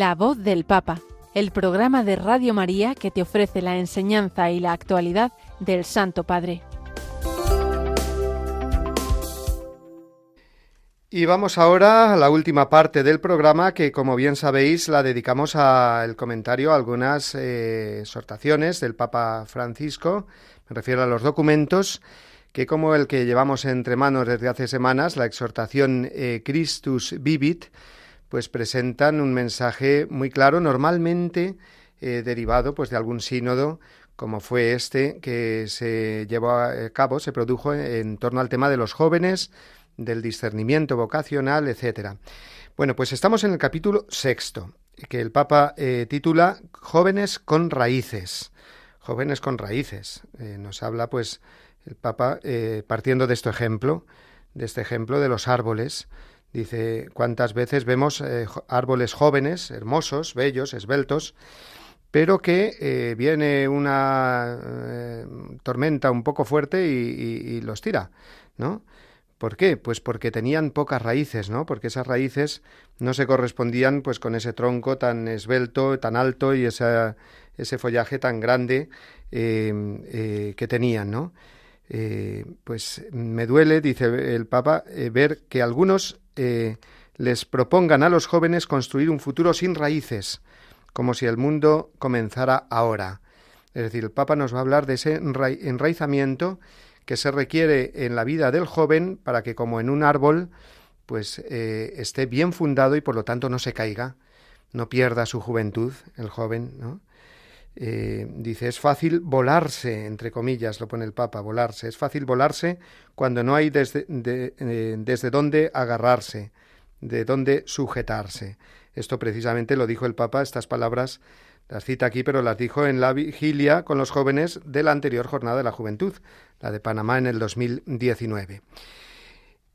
S10: La voz del Papa, el programa de Radio María que te ofrece la enseñanza y la actualidad del Santo Padre.
S2: Y vamos ahora a la última parte del programa que, como bien sabéis, la dedicamos al comentario a algunas eh, exhortaciones del Papa Francisco. Me refiero a los documentos que, como el que llevamos entre manos desde hace semanas, la exhortación eh, Christus Vivit, pues presentan un mensaje muy claro, normalmente eh, derivado pues de algún sínodo como fue este que se llevó a cabo, se produjo en, torno al tema de los jóvenes, del discernimiento vocacional, etcétera. Bueno, pues estamos en el capítulo sexto, que el Papa eh, titula Jóvenes con raíces. Jóvenes con raíces. Eh, nos habla, pues, el Papa partiendo de este ejemplo, de este ejemplo de los árboles, Dice, ¿cuántas veces vemos eh, árboles jóvenes, hermosos, bellos, esbeltos, pero que eh, viene una eh, tormenta un poco fuerte y, los tira, ¿no? ¿Por qué? Pues porque tenían pocas raíces, ¿no? Porque esas raíces no se correspondían pues con ese tronco tan esbelto, tan alto y ese follaje tan grande que tenían, ¿no? Pues me duele, dice el Papa, ver que algunos eh, les propongan a los jóvenes construir un futuro sin raíces, como si el mundo comenzara ahora. Es decir, el Papa nos va a hablar de ese enraizamiento que se requiere en la vida del joven para que, como en un árbol, pues eh, esté bien fundado y por lo tanto no se caiga, no pierda su juventud, el joven, ¿no? Eh, dice, es fácil volarse, entre comillas, lo pone el Papa, volarse. Es fácil volarse cuando no hay desde, eh, desde dónde agarrarse, de dónde sujetarse. Esto precisamente lo dijo el Papa, estas palabras las cita aquí, pero las dijo en la vigilia con los jóvenes de la anterior jornada de la juventud, la de Panamá en el 2019.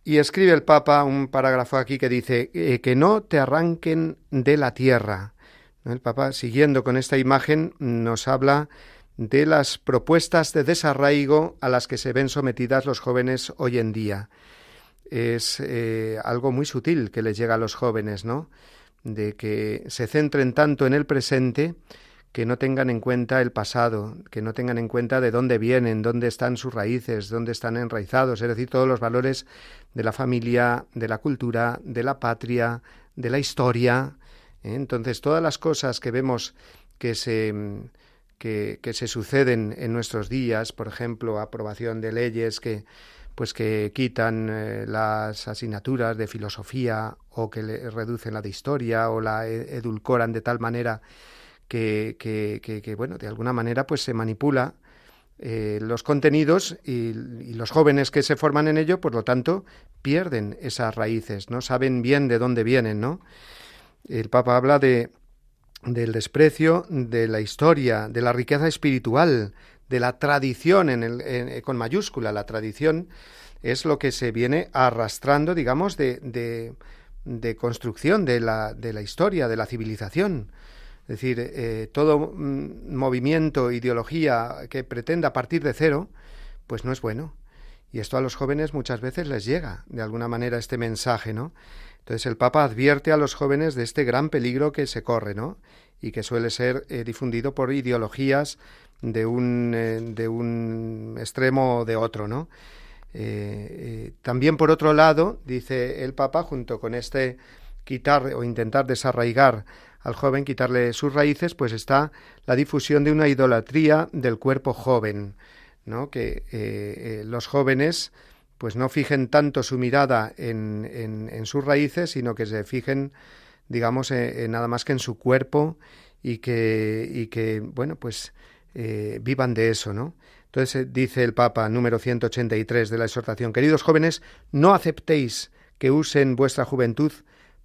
S2: Y escribe el Papa un parágrafo aquí que dice eh, que no te arranquen de la tierra, el Papa, siguiendo con esta imagen, nos habla de las propuestas de desarraigo a las que se ven sometidas los jóvenes hoy en día. Es eh, algo muy sutil que les llega a los jóvenes, ¿no? De que se centren tanto en el presente que no tengan en cuenta el pasado, que no tengan en cuenta de dónde vienen, dónde están sus raíces, dónde están enraizados, es decir, todos los valores de la familia, de la cultura, de la patria, de la historia. Entonces, todas las cosas que vemos que se, que, se suceden en nuestros días, por ejemplo, aprobación de leyes que pues que quitan eh, las asignaturas de filosofía o que le reducen la de historia o la e, edulcoran de tal manera que, que, bueno, de alguna manera pues se manipula eh, los contenidos y, los jóvenes que se forman en ello, por lo tanto, pierden esas raíces, no saben bien de dónde vienen, ¿no? El Papa habla de, del desprecio de la historia, de la riqueza espiritual, de la tradición en el, con mayúscula. La tradición es lo que se viene arrastrando, digamos, de, de, construcción de la, de la, historia, de la civilización. Es decir, eh, todo mm, movimiento, ideología que pretenda partir de cero, pues no es bueno. Y esto a los jóvenes muchas veces les llega, de alguna manera, este mensaje, ¿no? Entonces el Papa advierte a los jóvenes de este gran peligro que se corre, ¿no? Y que suele ser eh, difundido por ideologías de un, eh, de un extremo o de otro, ¿no? Eh, también por otro lado, dice el Papa, junto con este quitar o intentar desarraigar al joven, quitarle sus raíces, pues está la difusión de una idolatría del cuerpo joven, ¿no? Que los jóvenes pues no fijen tanto su mirada en, en, sus raíces, sino que se fijen, digamos, en, nada más que en su cuerpo y que, y que bueno, pues eh, vivan de eso, ¿no? Entonces eh, dice el Papa número 183 de la exhortación, queridos jóvenes, no aceptéis que usen vuestra juventud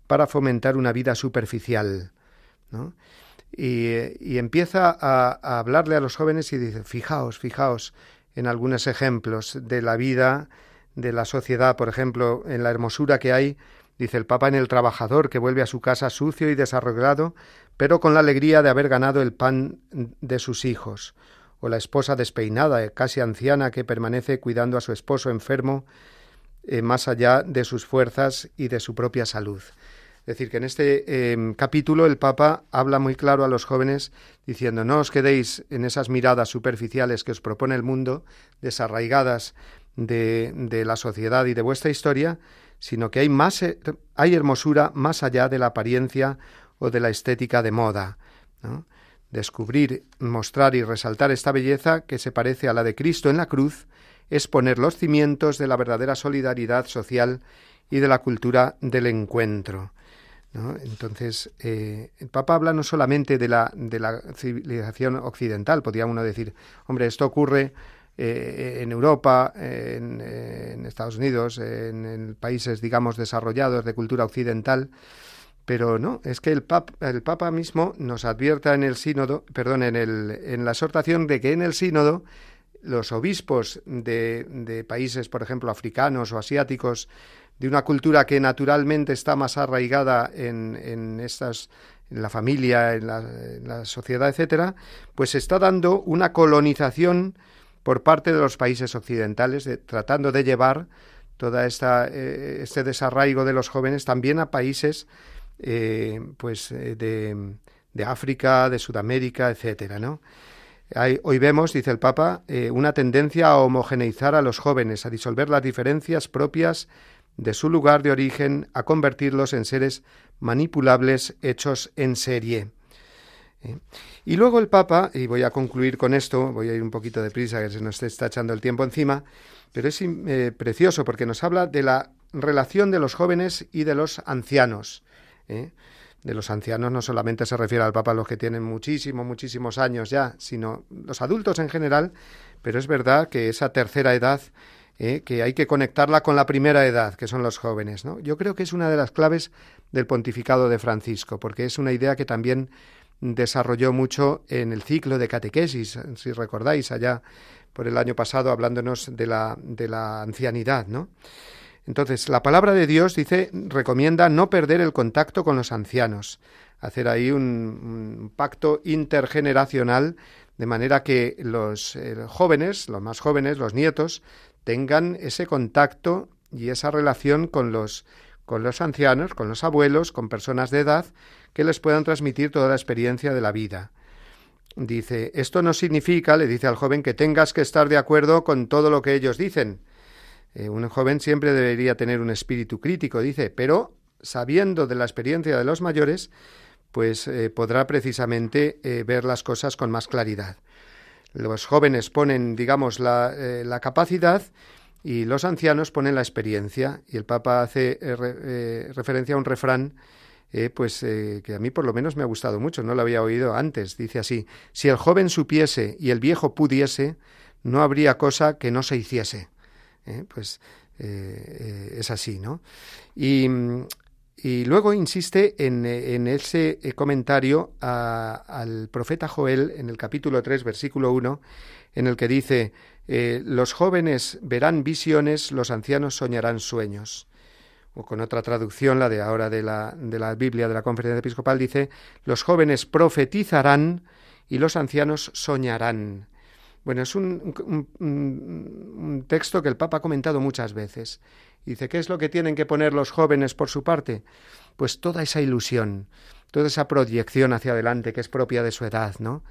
S2: para fomentar una vida superficial. ¿no? Y, empieza a, hablarle a los jóvenes y dice, fijaos, fijaos en algunos ejemplos de la vida, de la sociedad, por ejemplo, en la hermosura que hay, dice el Papa en el trabajador que vuelve a su casa sucio y desarreglado, pero con la alegría de haber ganado el pan de sus hijos, o la esposa despeinada, casi anciana, que permanece cuidando a su esposo enfermo, eh, más allá de sus fuerzas y de su propia salud. Es decir, que en este em, capítulo el Papa habla muy claro a los jóvenes diciendo no os quedéis en esas miradas superficiales que os propone el mundo, desarraigadas de, la sociedad y de vuestra historia, sino que hay más eh, hay hermosura más allá de la apariencia o de la estética de moda. Descubrir, mostrar y resaltar esta belleza que se parece a la de Cristo en la cruz es poner los cimientos de la verdadera solidaridad social y de la cultura del encuentro. Entonces, eh, el Papa habla no solamente de la, de la civilización occidental, podría uno decir, hombre, esto ocurre eh, en Europa, en, Estados Unidos, en, en, países, digamos, desarrollados de cultura occidental, pero no, es que el, el Papa mismo nos advierta en el sínodo, perdón, en, el, en la exhortación de que en el sínodo los obispos de, de países, por ejemplo, africanos o asiáticos, de una cultura que naturalmente está más arraigada en, en estas en la familia, en la, sociedad, etcétera, pues está dando una colonización por parte de los países occidentales, tratando de llevar esta eh, este desarraigo de los jóvenes también a países eh, pues eh, de, de, África, de Sudamérica, etcétera, hoy vemos, dice el Papa, una tendencia a homogeneizar a los jóvenes, a disolver las diferencias propias de su lugar de origen a convertirlos en seres manipulables hechos en serie. ¿Eh? Y luego el Papa, y voy a concluir con esto, voy a ir un poquito de prisa, que se nos está echando el tiempo encima, pero es eh, precioso porque nos habla de la relación de los jóvenes y de los ancianos. ¿eh? De los ancianos no solamente se refiere al Papa a los que tienen muchísimos, muchísimos años ya, sino los adultos en general, pero es verdad que esa tercera edad que hay que conectarla con la primera edad, que son los jóvenes. ¿no? Yo creo que es una de las claves del pontificado de Francisco, porque es una idea que también desarrolló mucho en el ciclo de catequesis, si recordáis, allá por el año pasado, hablándonos de la, de la ancianidad, ¿no? Entonces, la palabra de Dios dice, recomienda no perder el contacto con los ancianos, hacer ahí un, pacto intergeneracional, de manera que los eh, jóvenes, los más jóvenes, los nietos, tengan ese contacto y esa relación con los, con los ancianos, con los abuelos, con personas de edad, que les puedan transmitir toda la experiencia de la vida. Dice, esto no significa, le dice al joven, que tengas que estar de acuerdo con todo lo que ellos dicen. Eh, un joven siempre debería tener un espíritu crítico, dice, pero sabiendo de la experiencia de los mayores, pues eh, podrá precisamente eh, ver las cosas con más claridad. Los jóvenes ponen, digamos, la, la capacidad y los ancianos ponen la experiencia. Y el Papa hace referencia a un refrán pues que a mí por lo menos me ha gustado mucho, no lo había oído antes. Dice así, si el joven supiese y el viejo pudiese, no habría cosa que no se hiciese. pues es así, ¿no? Y y luego insiste en, en ese eh, comentario al profeta Joel en el capítulo 3, versículo 1, en el que dice, eh, los jóvenes verán visiones, los ancianos soñarán sueños. O con otra traducción, la de ahora de la, de la Biblia de la Conferencia Episcopal, dice, los jóvenes profetizarán y los ancianos soñarán. Bueno, es un, texto que el Papa ha comentado muchas veces. Dice, ¿qué es lo que tienen que poner los jóvenes por su parte? Pues toda esa ilusión, toda esa proyección hacia adelante que es propia de su edad, ¿no?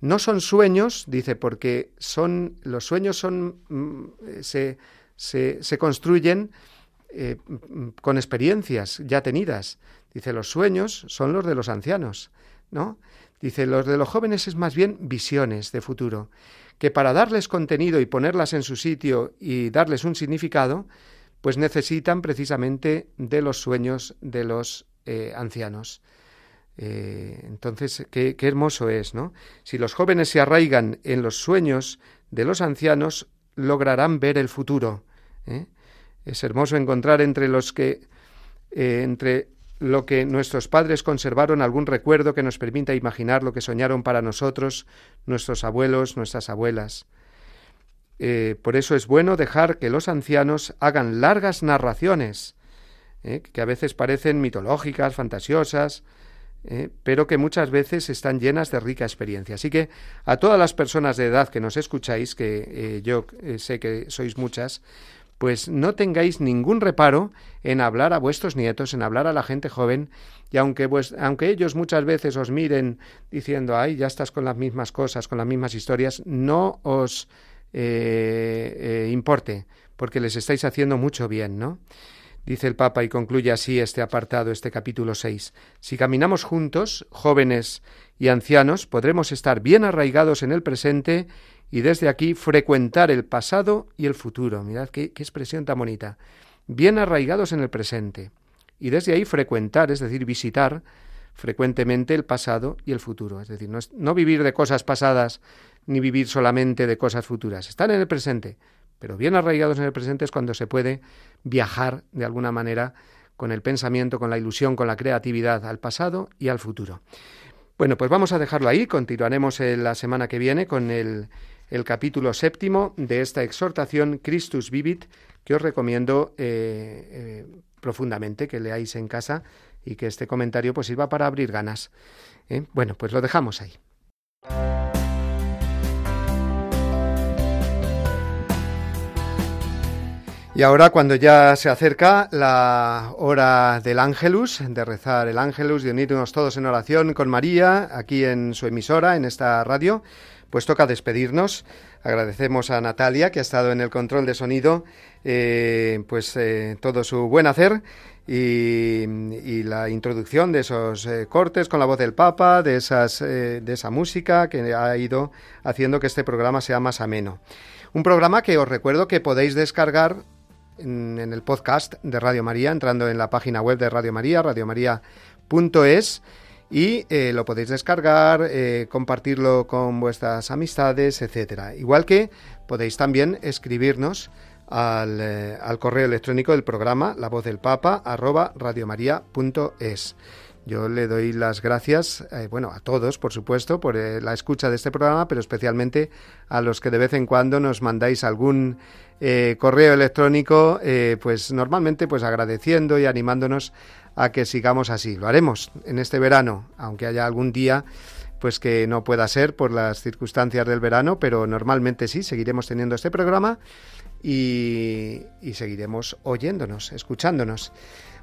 S2: No son sueños, dice, porque son los sueños son mm, se, se, se construyen eh, con experiencias ya tenidas. Dice, los sueños son los de los ancianos, ¿no? Dice, los de los jóvenes es más bien visiones de futuro, que para darles contenido y ponerlas en su sitio y darles un significado, pues necesitan precisamente de los sueños de los eh, ancianos. Eh, entonces, qué, hermoso es, ¿no? Si los jóvenes se arraigan en los sueños de los ancianos, lograrán ver el futuro. Es hermoso encontrar entre los que, entre lo que nuestros padres conservaron, algún recuerdo que nos permita imaginar lo que soñaron para nosotros, nuestros abuelos, nuestras abuelas. Eh, por eso es bueno dejar que los ancianos hagan largas narraciones, eh, que a veces parecen mitológicas, fantasiosas, eh, pero que muchas veces están llenas de rica experiencia. Así que a todas las personas de edad que nos escucháis, que yo sé que sois muchas, pues no tengáis ningún reparo en hablar a vuestros nietos, en hablar a la gente joven, y aunque, aunque ellos muchas veces os miren diciendo, ay, ya estás con las mismas cosas, con las mismas historias, no os eh, eh, importe, porque les estáis haciendo mucho bien, ¿no? Dice el Papa y concluye así este apartado, este capítulo 6. Si caminamos juntos, jóvenes y ancianos, podremos estar bien arraigados en el presente y desde aquí frecuentar el pasado y el futuro. Mirad qué, expresión tan bonita. Bien arraigados en el presente y desde ahí frecuentar, es decir, visitar frecuentemente el pasado y el futuro. Es decir, no, no, vivir de cosas pasadas ni vivir solamente de cosas futuras. Estar en el presente, pero bien arraigados en el presente es cuando se puede viajar de alguna manera con el pensamiento, con la ilusión, con la creatividad al pasado y al futuro. Bueno, pues vamos a dejarlo ahí. Continuaremos la semana que viene con el el capítulo séptimo de esta exhortación Christus Vivit, que os recomiendo eh, eh, profundamente que leáis en casa y que este comentario pues sirva para abrir ganas. ¿eh? Bueno, pues lo dejamos ahí. Y ahora cuando ya se acerca la hora del ángelus, de rezar el ángelus, de unirnos todos en oración con María, aquí en su emisora, en esta radio, pues toca despedirnos. Agradecemos a Natalia, que ha estado en el control de sonido, eh, pues eh, todo su buen hacer y, la introducción de esos eh, cortes con la voz del Papa, de, esas, de esa música que ha ido haciendo que este programa sea más ameno. Un programa que os recuerdo que podéis descargar en, en el podcast de Radio María, entrando en la página web de Radio María, radiomaria.es y eh, lo podéis descargar, eh, compartirlo con vuestras amistades, etcétera. Igual que podéis también escribirnos al, eh, al, correo electrónico del programa La Voz del Papa arroba. Yo le doy las gracias, bueno, a todos, por supuesto, por la escucha de este programa, pero especialmente a los que de vez en cuando nos mandáis algún correo electrónico, pues normalmente pues agradeciendo y animándonos a que sigamos así. Lo haremos en este verano, aunque haya algún día pues que no pueda ser por las circunstancias del verano, pero normalmente sí, seguiremos teniendo este programa y, seguiremos oyéndonos, escuchándonos.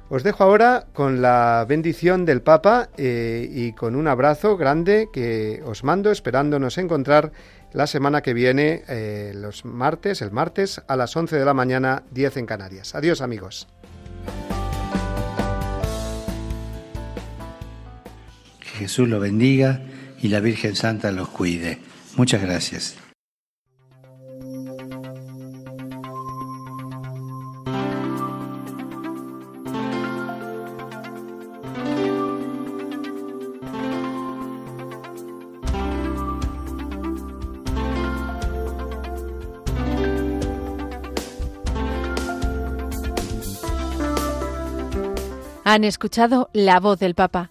S2: Os dejo ahora con la bendición del Papa eh, y con un abrazo grande que os mando esperándonos encontrar la semana que viene, eh, los martes, el martes a las 11 de la mañana, 10 en Canarias. Adiós amigos.
S5: Jesús los bendiga y la Virgen Santa los cuide. Muchas gracias.
S10: Han escuchado la voz del Papa